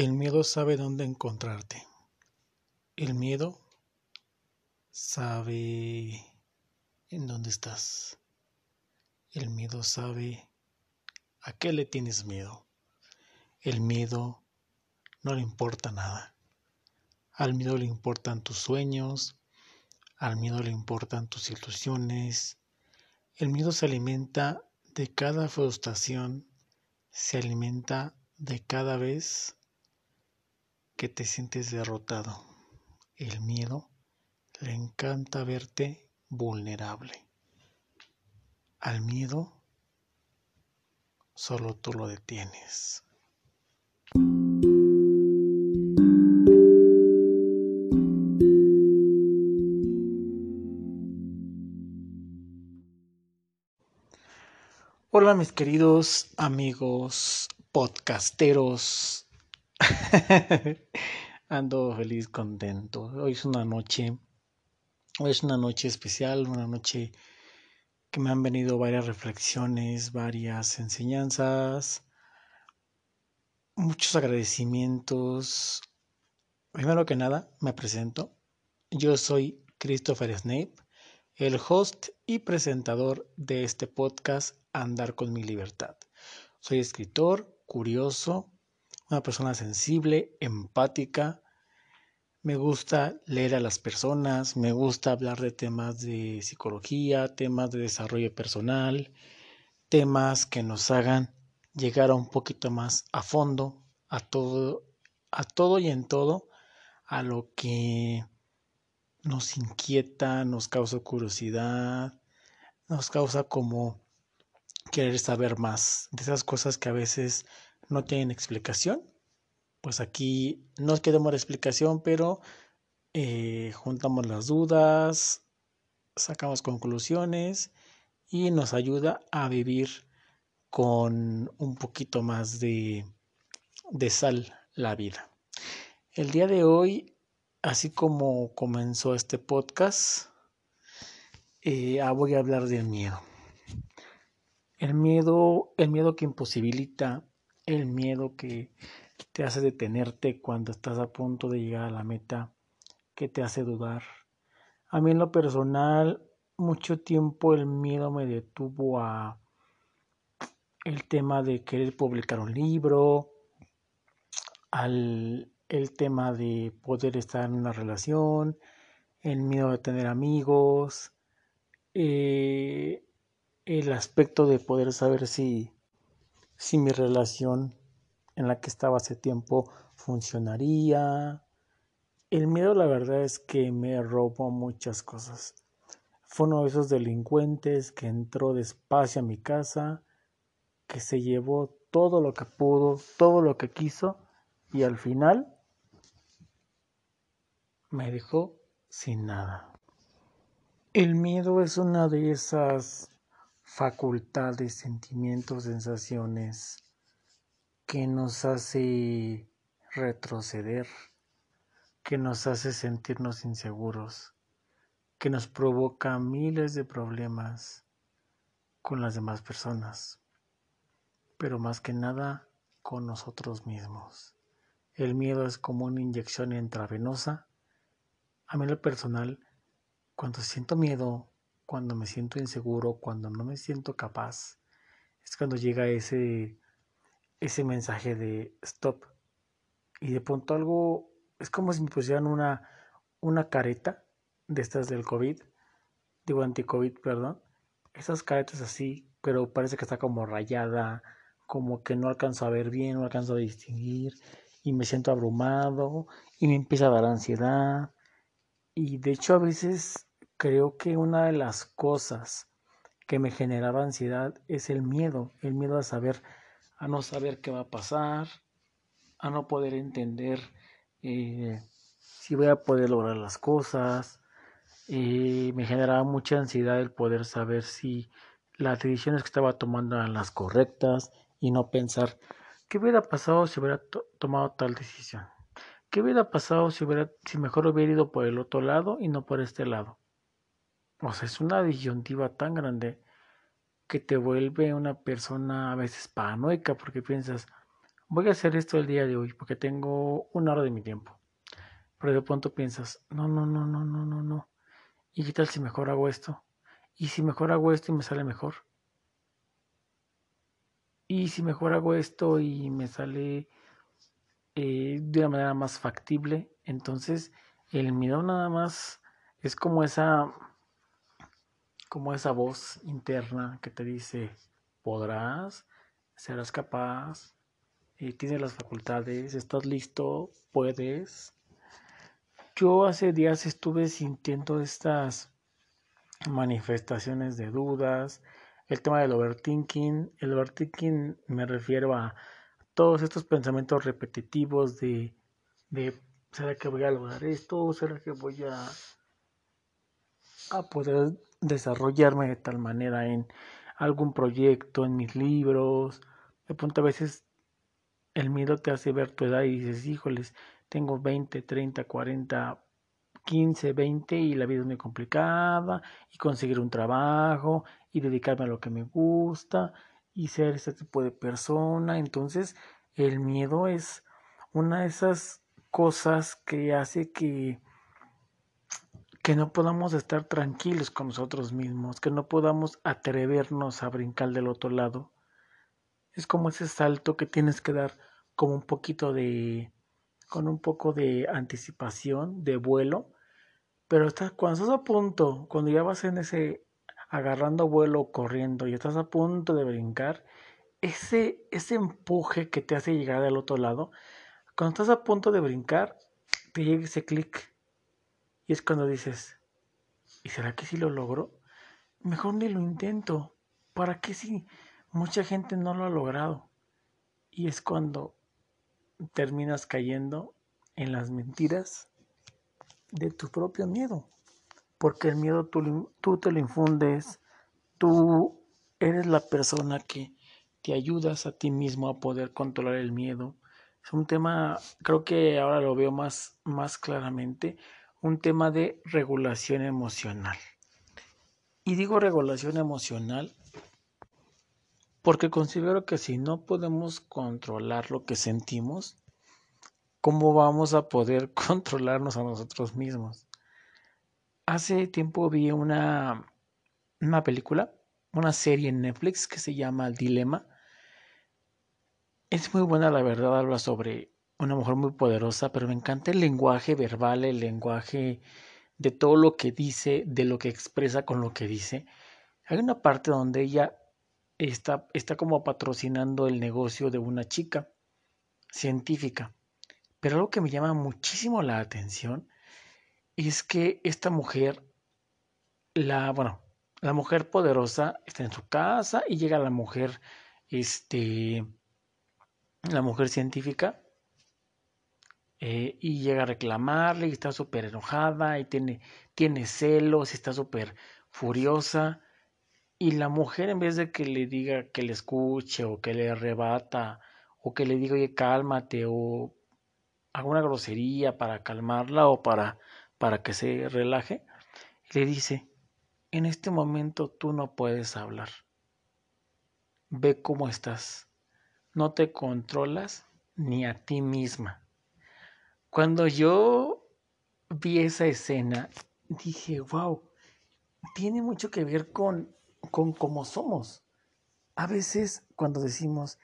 El miedo sabe dónde encontrarte. El miedo sabe en dónde estás. El miedo sabe a qué le tienes miedo. El miedo no le importa nada. Al miedo le importan tus sueños, al miedo le importan tus ilusiones. El miedo se alimenta de cada frustración, se alimenta de cada vez que te sientes derrotado. El miedo le encanta verte vulnerable. Al miedo solo tú lo detienes. Hola mis queridos amigos podcasteros. Ando feliz, contento. Hoy es una noche, hoy es una noche especial, una noche que me han venido varias reflexiones, varias enseñanzas, muchos agradecimientos. Primero que nada, me presento. Yo soy Christopher Snape, el host y presentador de este podcast andar con mi libertad. Soy escritor, curioso, una persona sensible, empática. Me gusta leer a las personas, me gusta hablar de temas de psicología, temas de desarrollo personal, temas que nos hagan llegar a un poquito más a fondo a todo, a todo y en todo, a lo que nos inquieta, nos causa curiosidad, nos causa como querer saber más de esas cosas que a veces no tienen explicación. Pues aquí no es que demos la explicación, pero eh, juntamos las dudas, sacamos conclusiones y nos ayuda a vivir con un poquito más de, de sal la vida. El día de hoy, así como comenzó este podcast, eh, ah, voy a hablar del miedo. El miedo, el miedo que imposibilita, el miedo que te hace detenerte cuando estás a punto de llegar a la meta, que te hace dudar. A mí en lo personal, mucho tiempo el miedo me detuvo a el tema de querer publicar un libro, al el tema de poder estar en una relación, el miedo de tener amigos, eh, el aspecto de poder saber si, si mi relación en la que estaba hace tiempo funcionaría. El miedo la verdad es que me robó muchas cosas. Fue uno de esos delincuentes que entró despacio a mi casa, que se llevó todo lo que pudo, todo lo que quiso y al final me dejó sin nada. El miedo es una de esas facultades, sentimientos, sensaciones que nos hace retroceder, que nos hace sentirnos inseguros, que nos provoca miles de problemas con las demás personas, pero más que nada con nosotros mismos. El miedo es como una inyección intravenosa. A mí lo personal, cuando siento miedo, cuando me siento inseguro, cuando no me siento capaz, es cuando llega ese, ese mensaje de stop. Y de pronto algo, es como si me pusieran una, una careta de estas del COVID, digo anti-COVID, perdón. Esas caretas así, pero parece que está como rayada, como que no alcanzo a ver bien, no alcanzo a distinguir, y me siento abrumado, y me empieza a dar ansiedad. Y de hecho a veces Creo que una de las cosas que me generaba ansiedad es el miedo, el miedo a saber, a no saber qué va a pasar, a no poder entender eh, si voy a poder lograr las cosas. Eh, me generaba mucha ansiedad el poder saber si las decisiones que estaba tomando eran las correctas y no pensar qué hubiera pasado si hubiera tomado tal decisión. ¿Qué hubiera pasado si, hubiera, si mejor hubiera ido por el otro lado y no por este lado? O sea, es una disyuntiva tan grande que te vuelve una persona a veces paranoica porque piensas, voy a hacer esto el día de hoy porque tengo una hora de mi tiempo. Pero de pronto piensas, no, no, no, no, no, no, no. ¿Y qué tal si mejor hago esto? ¿Y si mejor hago esto y me sale mejor? ¿Y si mejor hago esto y me sale eh, de una manera más factible? Entonces, el miedo nada más es como esa como esa voz interna que te dice podrás, serás capaz, eh, tienes las facultades, estás listo, puedes. Yo hace días estuve sintiendo estas manifestaciones de dudas, el tema del overthinking. El overthinking me refiero a todos estos pensamientos repetitivos de, de ¿será que voy a lograr esto? ¿Será que voy a, a poder desarrollarme de tal manera en algún proyecto, en mis libros? De pronto a veces el miedo te hace ver tu edad y dices, híjoles, tengo 20, 30, 40, 15, 20 y la vida es muy complicada y conseguir un trabajo y dedicarme a lo que me gusta y ser ese tipo de persona. Entonces el miedo es una de esas cosas que hace que que no podamos estar tranquilos con nosotros mismos, que no podamos atrevernos a brincar del otro lado. Es como ese salto que tienes que dar como un poquito de con un poco de anticipación, de vuelo, pero estás, cuando estás a punto, cuando ya vas en ese agarrando vuelo, corriendo y estás a punto de brincar, ese, ese empuje que te hace llegar al otro lado, cuando estás a punto de brincar, te llega ese clic. Y es cuando dices, ¿y será que si lo logro? Mejor ni lo intento. ¿Para qué si mucha gente no lo ha logrado? Y es cuando terminas cayendo en las mentiras de tu propio miedo. Porque el miedo tú, tú te lo infundes, tú eres la persona que te ayudas a ti mismo a poder controlar el miedo. Es un tema, creo que ahora lo veo más, más claramente, un tema de regulación emocional. Y digo regulación emocional porque considero que si no podemos controlar lo que sentimos, ¿cómo vamos a poder controlarnos a nosotros mismos? Hace tiempo vi una, una película, una serie en Netflix que se llama El Dilema. Es muy buena, la verdad, habla sobre una mujer muy poderosa, pero me encanta el lenguaje verbal, el lenguaje de todo lo que dice, de lo que expresa con lo que dice. Hay una parte donde ella está, está como patrocinando el negocio de una chica científica. Pero algo que me llama muchísimo la atención es que esta mujer, la, bueno, la mujer poderosa está en su casa y llega la mujer, este, la mujer científica, eh, y llega a reclamarle y está súper enojada y tiene, tiene celos y está súper furiosa. Y la mujer en vez de que le diga que le escuche o que le arrebata o que le diga, oye, cálmate o alguna grosería para calmarla o para, para que se relaje, le dice, en este momento tú no puedes hablar. Ve cómo estás. No te controlas ni a ti misma. Cuando yo vi esa escena, dije, wow, tiene mucho que ver con con cómo somos. A veces cuando decimos,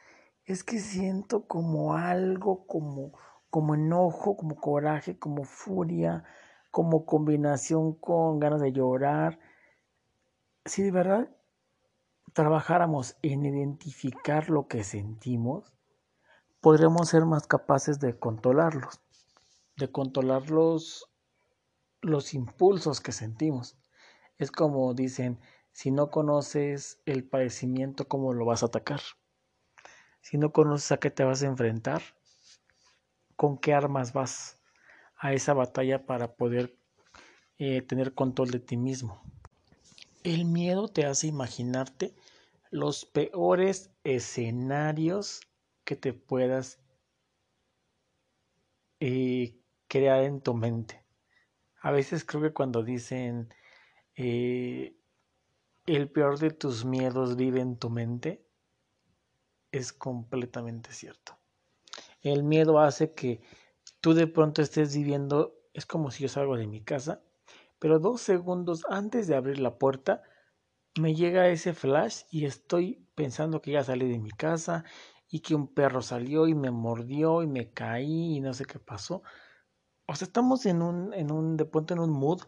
es que siento como algo, como, como enojo, como coraje, como furia, como combinación con ganas de llorar. Si de verdad trabajáramos en identificar lo que sentimos, podríamos ser más capaces de controlarlos, de controlar los, los impulsos que sentimos. Es como dicen, si no conoces el padecimiento, ¿cómo lo vas a atacar? Si no conoces a qué te vas a enfrentar, ¿con qué armas vas a esa batalla para poder eh, tener control de ti mismo? El miedo te hace imaginarte los peores escenarios que te puedas eh, crear en tu mente. A veces creo que cuando dicen eh, el peor de tus miedos vive en tu mente, es completamente cierto. El miedo hace que tú de pronto estés viviendo, es como si yo salgo de mi casa, pero dos segundos antes de abrir la puerta, me llega ese flash y estoy pensando que ya salí de mi casa y que un perro salió y me mordió y me caí y no sé qué pasó. O sea, estamos en un, en un, de pronto en un mood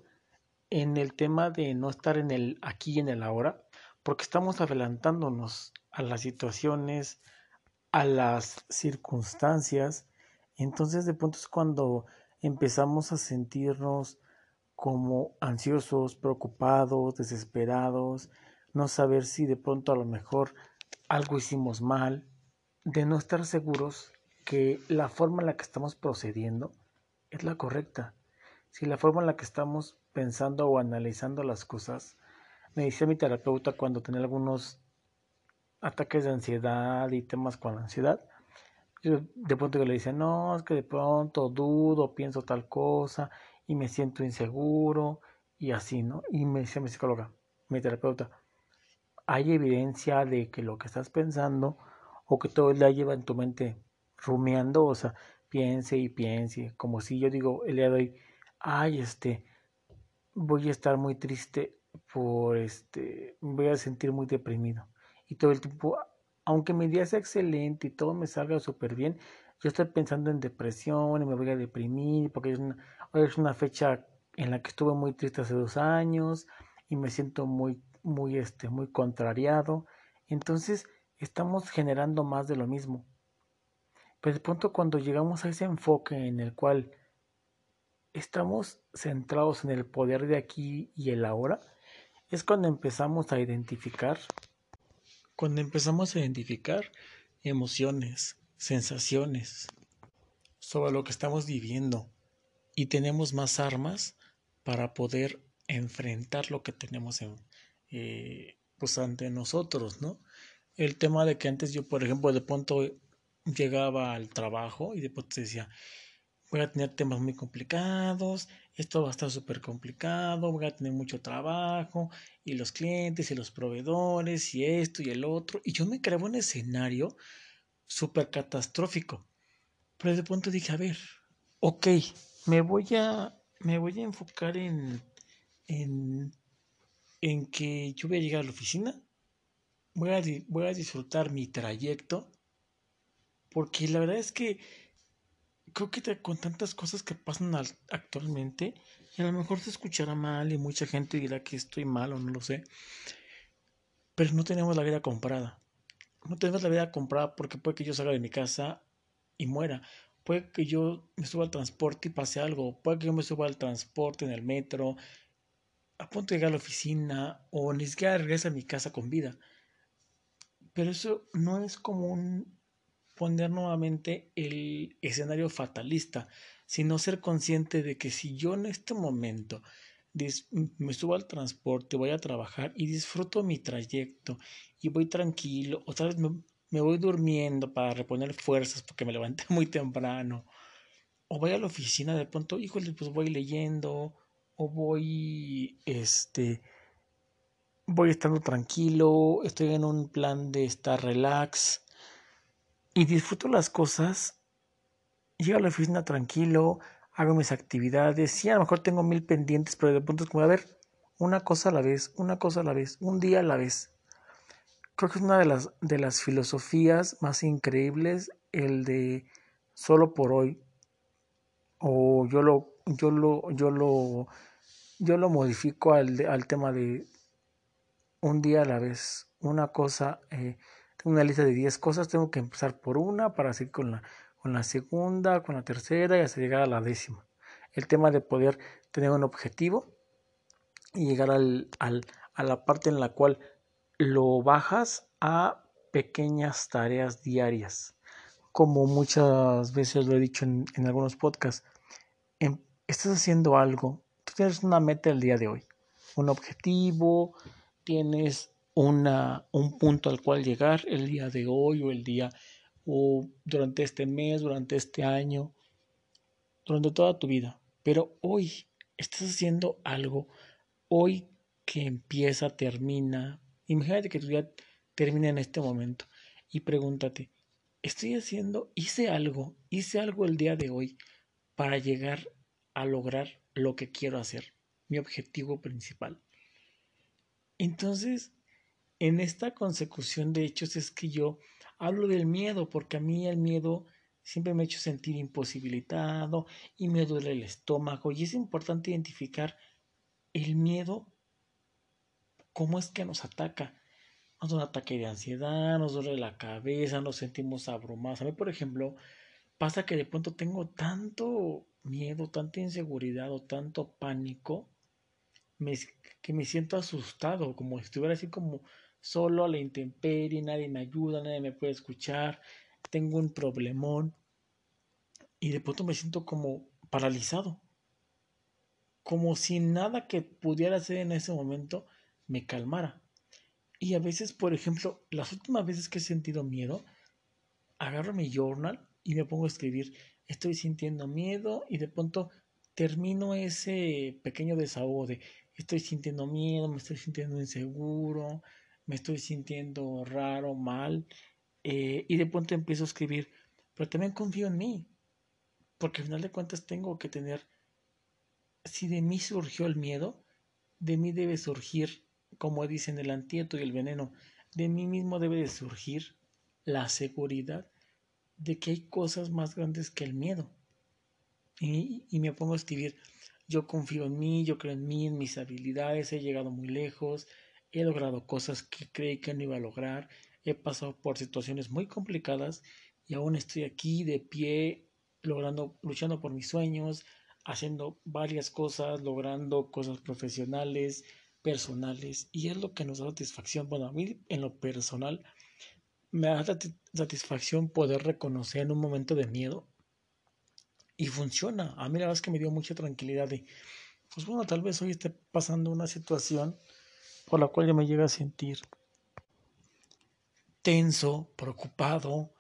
en el tema de no estar en el aquí y en el ahora, porque estamos adelantándonos a las situaciones, a las circunstancias. Entonces de pronto es cuando empezamos a sentirnos como ansiosos, preocupados, desesperados, no saber si de pronto a lo mejor algo hicimos mal, de no estar seguros que la forma en la que estamos procediendo es la correcta. Si la forma en la que estamos pensando o analizando las cosas, me decía mi terapeuta cuando tenía algunos ataques de ansiedad y temas con la ansiedad, yo de pronto le decía, no, es que de pronto dudo, pienso tal cosa y me siento inseguro y así, ¿no? Y me decía mi psicóloga, mi terapeuta, hay evidencia de que lo que estás pensando o que todo el día lleva en tu mente rumiando, o sea, piense y piense, como si yo digo el día de hoy, ay, este, voy a estar muy triste por este, voy a sentir muy deprimido. Y todo el tiempo, aunque mi día sea excelente y todo me salga súper bien, yo estoy pensando en depresión y me voy a deprimir porque una, es una fecha en la que estuve muy triste hace dos años y me siento muy, muy, este, muy contrariado. Entonces, estamos generando más de lo mismo. Pero de pronto cuando llegamos a ese enfoque en el cual estamos centrados en el poder de aquí y el ahora, es cuando empezamos a identificar, cuando empezamos a identificar emociones, sensaciones sobre lo que estamos viviendo y tenemos más armas para poder enfrentar lo que tenemos en, eh, pues ante nosotros, ¿no? el tema de que antes yo, por ejemplo, de pronto llegaba al trabajo y de pronto decía, voy a tener temas muy complicados, esto va a estar súper complicado, voy a tener mucho trabajo, y los clientes y los proveedores, y esto y el otro, y yo me creaba un escenario súper catastrófico. Pero de pronto dije, a ver, ok, me voy a, me voy a enfocar en, en, en que yo voy a llegar a la oficina voy a, voy a disfrutar mi trayecto, porque la verdad es que creo que con tantas cosas que pasan actualmente, y a lo mejor se escuchará mal y mucha gente dirá que estoy mal o no lo sé, pero no tenemos la vida comprada. No tenemos la vida comprada porque puede que yo salga de mi casa y muera. Puede que yo me suba al transporte y pase algo. Puede que yo me suba al transporte en el metro, a punto de llegar a la oficina o ni siquiera regrese a mi casa con vida. Pero eso no es como un poner nuevamente el escenario fatalista, sino ser consciente de que si yo en este momento me subo al transporte, voy a trabajar y disfruto mi trayecto y voy tranquilo, o tal vez me, voy durmiendo para reponer fuerzas porque me levanté muy temprano, o voy a la oficina de pronto, híjole, pues voy leyendo, o voy, este, voy estando tranquilo, estoy en un plan de estar relax y disfruto las cosas. Llego a la oficina tranquilo, hago mis actividades. Sí, a lo mejor tengo mil pendientes, pero de pronto es como, a ver, una cosa a la vez, una cosa a la vez, un día a la vez. Creo que es una de las, de las filosofías más increíbles, el de solo por hoy. O yo lo, yo lo, yo lo, yo lo modifico al, al tema de un día a la vez, una cosa, eh, una lista de 10 cosas, tengo que empezar por una para seguir con la, con la segunda, con la tercera y hasta llegar a la décima. El tema de poder tener un objetivo y llegar al, al, a la parte en la cual lo bajas a pequeñas tareas diarias. Como muchas veces lo he dicho en, en algunos podcasts, em, estás haciendo algo, tú tienes una meta el día de hoy, un objetivo, tienes una, un punto al cual llegar el día de hoy o el día o durante este mes, durante este año, durante toda tu vida. Pero hoy estás haciendo algo, hoy que empieza, termina. Imagínate que tu día termina en este momento y pregúntate, estoy haciendo, hice algo, hice algo el día de hoy para llegar a lograr lo que quiero hacer, mi objetivo principal. Entonces, en esta consecución de hechos es que yo hablo del miedo, porque a mí el miedo siempre me ha hecho sentir imposibilitado y me duele el estómago y es importante identificar el miedo, cómo es que nos ataca. Nos da un ataque de ansiedad, nos duele la cabeza, nos sentimos abrumados. A mí, por ejemplo, pasa que de pronto tengo tanto miedo, tanta inseguridad o tanto pánico que me siento asustado, como si estuviera así como solo a la intemperie, nadie me ayuda, nadie me puede escuchar, tengo un problemón y de pronto me siento como paralizado, como si nada que pudiera hacer en ese momento me calmara. Y a veces, por ejemplo, las últimas veces que he sentido miedo, agarro mi journal y me pongo a escribir, estoy sintiendo miedo y de pronto termino ese pequeño desahogo de estoy sintiendo miedo, me estoy sintiendo inseguro, me estoy sintiendo raro, mal, eh, y de pronto empiezo a escribir, pero también confío en mí, porque al final de cuentas tengo que tener, si de mí surgió el miedo, de mí debe surgir, como dicen el antídoto y el veneno, de mí mismo debe de surgir la seguridad de que hay cosas más grandes que el miedo. Y, y, me pongo a escribir, yo confío en mí, yo creo en mí, en mis habilidades, he llegado muy lejos, he logrado cosas que creí que no iba a lograr, he pasado por situaciones muy complicadas y aún estoy aquí de pie, logrando, luchando por mis sueños, haciendo varias cosas, logrando cosas profesionales, personales, y es lo que nos da satisfacción. Bueno, a mí en lo personal me da satisfacción poder reconocer en un momento de miedo y funciona. A mí la verdad es que me dio mucha tranquilidad de, pues bueno, tal vez hoy esté pasando una situación por la cual yo me llega a sentir tenso, preocupado,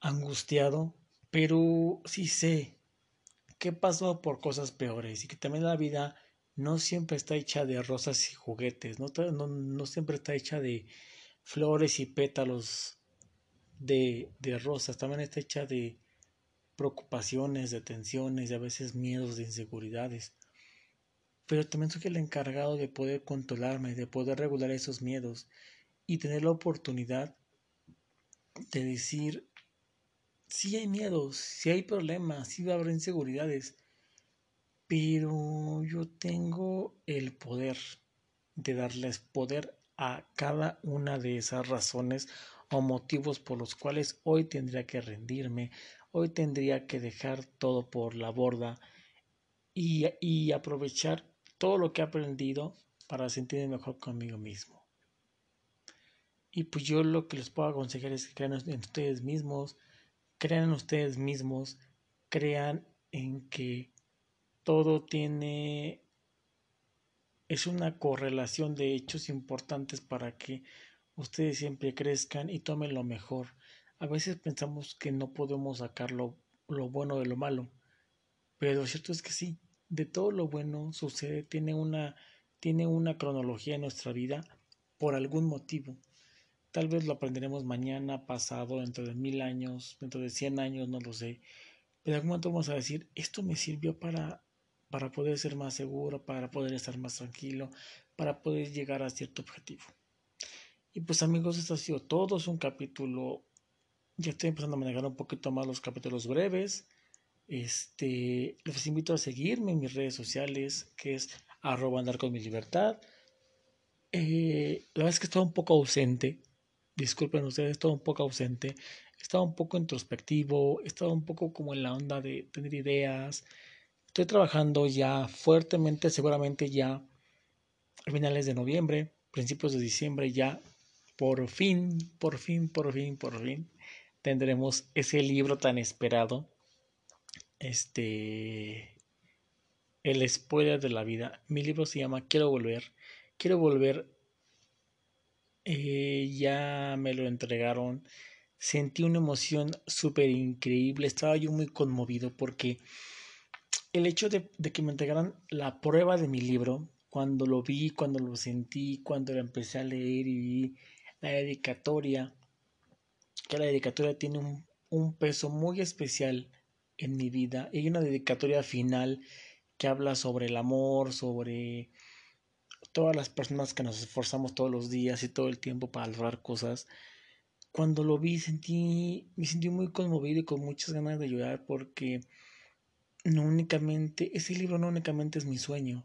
angustiado, pero sí sé que pasó por cosas peores y que también la vida no siempre está hecha de rosas y juguetes, no, no, no siempre está hecha de flores y pétalos de, de rosas, también está hecha de preocupaciones, de tensiones, de a veces miedos, de inseguridades. Pero también soy el encargado de poder controlarme, de poder regular esos miedos y tener la oportunidad de decir, si hay miedos, si hay problemas, si va a haber inseguridades, pero yo tengo el poder de darles poder a cada una de esas razones o motivos por los cuales hoy tendría que rendirme, hoy tendría que dejar todo por la borda y, y aprovechar todo lo que he aprendido para sentirme mejor conmigo mismo. Y pues yo lo que les puedo aconsejar es que crean en ustedes mismos, crean en ustedes mismos, crean en que todo tiene es una correlación de hechos importantes para que ustedes siempre crezcan y tomen lo mejor. A veces pensamos que no podemos sacar lo, bueno de lo malo, pero lo cierto es que sí, de todo lo bueno sucede, tiene una, tiene una cronología en nuestra vida por algún motivo. Tal vez lo aprenderemos mañana, pasado, dentro de mil años, dentro de cien años, no lo sé. Pero en algún momento vamos a decir, esto me sirvió para, para poder ser más seguro, para poder estar más tranquilo, para poder llegar a cierto objetivo. Y pues amigos, esto ha sido todo. Un capítulo ya estoy empezando a manejar un poquito más los capítulos breves. Este, les invito a seguirme en mis redes sociales, que es arroba andar con mi libertad. Eh, la verdad es que estaba un poco ausente. Disculpen ustedes, estaba un poco ausente. Estaba un poco introspectivo. Estaba un poco como en la onda de tener ideas. Estoy trabajando ya fuertemente, seguramente ya a finales de noviembre, principios de diciembre, ya por fin, por fin, por fin, por fin tendremos ese libro tan esperado, este, el spoiler de la vida. Mi libro se llama Quiero volver. Quiero volver. Eh, ya me lo entregaron. Sentí una emoción súper increíble. Estaba yo muy conmovido porque el hecho de, de, que me entregaran la prueba de mi libro, cuando lo vi, cuando lo sentí, cuando lo empecé a leer y vi la dedicatoria, que la dedicatoria tiene un peso muy especial en mi vida. Hay una dedicatoria final que habla sobre el amor, sobre todas las personas que nos esforzamos todos los días y todo el tiempo para lograr cosas. Cuando lo vi sentí, me sentí muy conmovido y con muchas ganas de llorar porque no únicamente, ese libro no únicamente es mi sueño.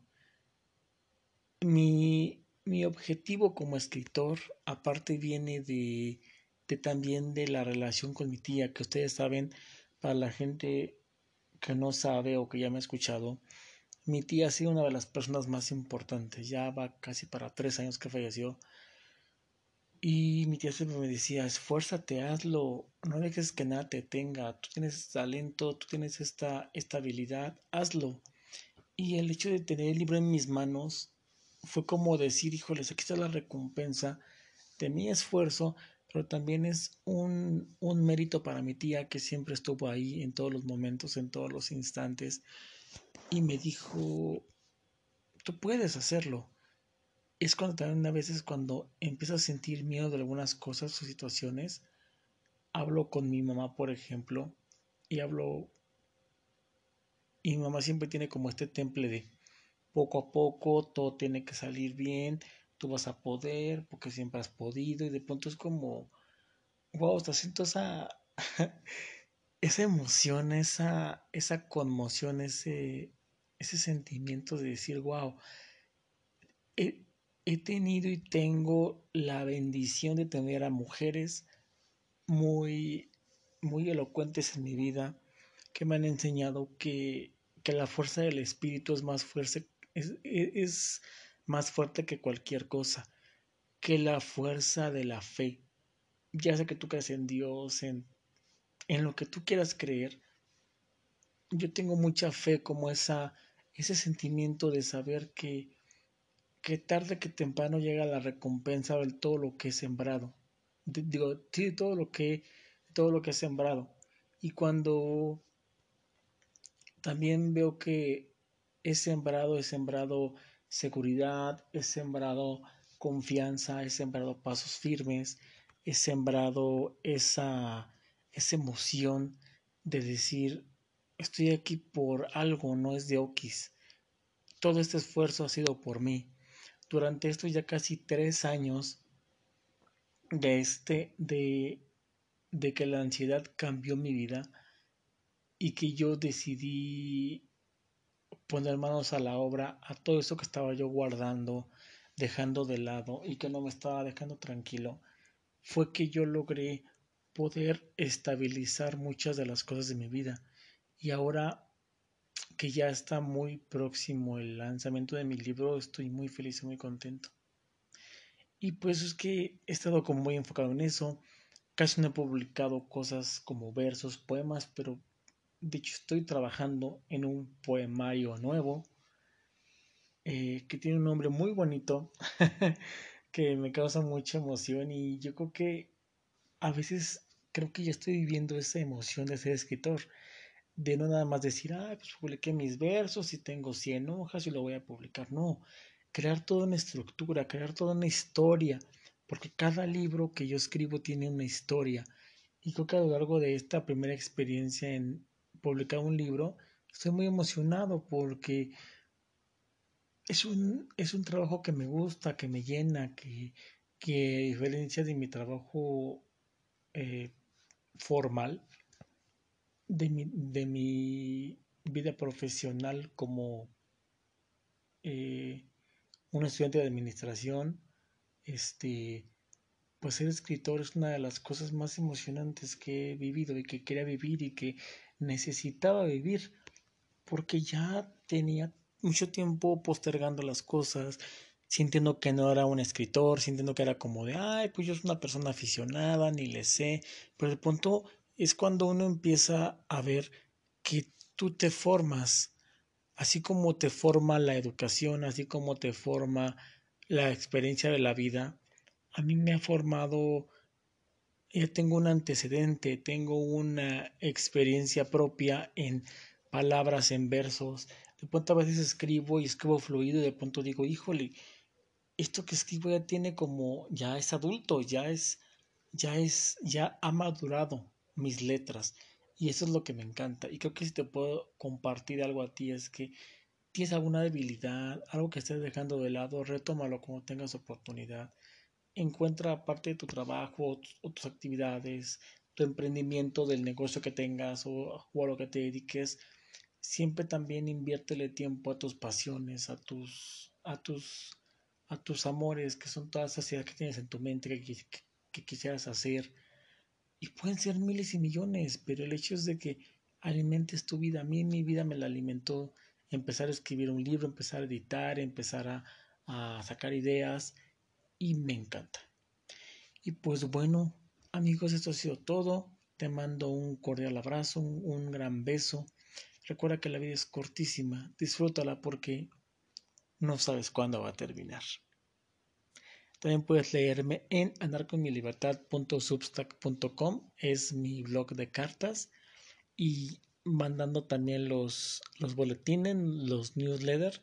Mi, mi objetivo como escritor, aparte viene de, de también de la relación con mi tía, que ustedes saben, para la gente que no sabe o que ya me ha escuchado, mi tía ha sido una de las personas más importantes, ya va casi para tres años que falleció. Y mi tía siempre me decía, esfuérzate, hazlo, no dejes que nada te tenga, tú tienes talento, tú tienes esta, esta habilidad, hazlo. Y el hecho de tener el libro en mis manos fue como decir, híjoles, aquí está la recompensa de mi esfuerzo, pero también es un, un mérito para mi tía que siempre estuvo ahí en todos los momentos, en todos los instantes y me dijo, tú puedes hacerlo. Es cuando también a veces cuando empiezo a sentir miedo de algunas cosas o situaciones, hablo con mi mamá, por ejemplo, y hablo, y mi mamá siempre tiene como este temple de poco a poco, todo tiene que salir bien, tú vas a poder, porque siempre has podido, y de pronto es como, wow, te siento esa, esa emoción, esa, esa conmoción, ese, ese sentimiento de decir, wow, he, tenido y tengo la bendición de tener a mujeres muy, muy elocuentes en mi vida que me han enseñado que, que la fuerza del espíritu es más fuerte, es más fuerte que cualquier cosa, que la fuerza de la fe. Ya sea que tú creas en Dios, en, en lo que tú quieras creer, yo tengo mucha fe como esa ese sentimiento de saber que, que tarde que temprano llega la recompensa de todo lo que he sembrado. Digo, sí, todo lo que, todo lo que he sembrado. Y cuando también veo que he sembrado, he sembrado seguridad, he sembrado confianza, he sembrado pasos firmes, he sembrado esa, esa emoción de decir, Estoy aquí por algo, no es de Okis. Todo este esfuerzo ha sido por mí. Durante estos ya casi tres años de este, de, de que la ansiedad cambió mi vida y que yo decidí poner manos a la obra a todo eso que estaba yo guardando, dejando de lado y que no me estaba dejando tranquilo, fue que yo logré poder estabilizar muchas de las cosas de mi vida. Y ahora que ya está muy próximo el lanzamiento de mi libro, estoy muy feliz y muy contento. Y pues es que he estado muy enfocado en eso. Casi no he publicado cosas como versos, poemas, pero de hecho estoy trabajando en un poemario nuevo eh, que tiene un nombre muy bonito que me causa mucha emoción y yo creo que a veces creo que ya estoy viviendo esa emoción de ser escritor de no nada más decir, ah, pues publiqué mis versos y tengo 100 hojas y lo voy a publicar. No, crear toda una estructura, crear toda una historia, porque cada libro que yo escribo tiene una historia. Y creo que a lo largo de esta primera experiencia en publicar un libro, estoy muy emocionado porque es un, es un trabajo que me gusta, que me llena, que, que a diferencia de mi trabajo eh, formal, de mi, de mi vida profesional como eh, un estudiante de administración, este, pues ser escritor es una de las cosas más emocionantes que he vivido y que quería vivir y que necesitaba vivir porque ya tenía mucho tiempo postergando las cosas, sintiendo que no era un escritor, sintiendo que era como de, ay, pues yo soy una persona aficionada, ni le sé, pero de pronto es cuando uno empieza a ver que tú te formas, así como te forma la educación, así como te forma la experiencia de la vida, a mí me ha formado, ya tengo un antecedente, tengo una experiencia propia en palabras, en versos. De pronto a veces escribo y escribo fluido y de pronto digo, híjole, esto que escribo ya tiene como, ya es adulto, ya es, ya es, ya ha madurado mis letras. Y eso es lo que me encanta. Y creo que si te puedo compartir algo a ti es que tienes alguna debilidad, algo que estés dejando de lado, retómalo cuando tengas oportunidad. Encuentra parte de tu trabajo o tus actividades, tu emprendimiento del negocio que tengas o, a lo que te dediques. Siempre también inviértele tiempo a tus pasiones, a tus, a tus, a tus amores, que son todas esas ideas que tienes en tu mente que, que, que quisieras hacer. Y pueden ser miles y millones, pero el hecho es de que alimentes tu vida. A mí mi vida me la alimentó empezar a escribir un libro, empezar a editar, empezar a sacar ideas y me encanta. Y pues bueno, amigos, esto ha sido todo. Te mando un cordial abrazo, un, gran beso. Recuerda que la vida es cortísima, disfrútala porque no sabes cuándo va a terminar. También puedes leerme en anarconmilibertad.substack.com, es mi blog de cartas y mandando también los, los boletines, los newsletters.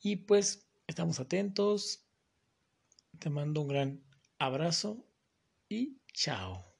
Y pues estamos atentos. Te mando un gran abrazo y chao.